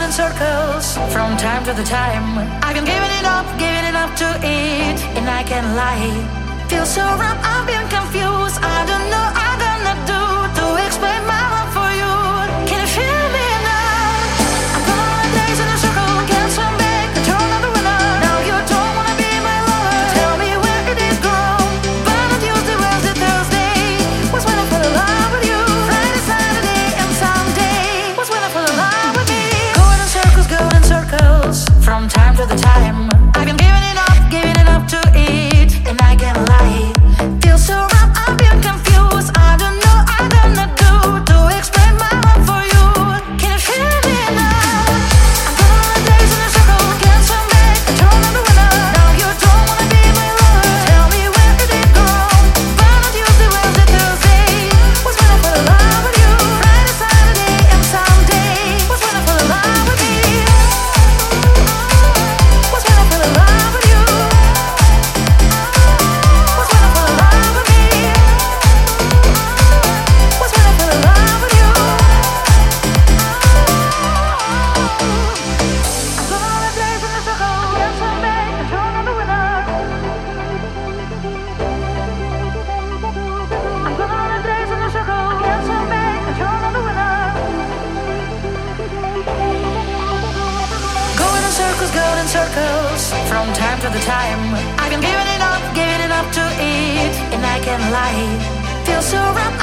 in circles from time to the time. I've been giving it up, giving it up to it, and I can't lie. Feel so wrong, I've been confused. I don't know. From time to the time. I've been giving it up, giving it up to it, and I can't lie. Feel so wrong,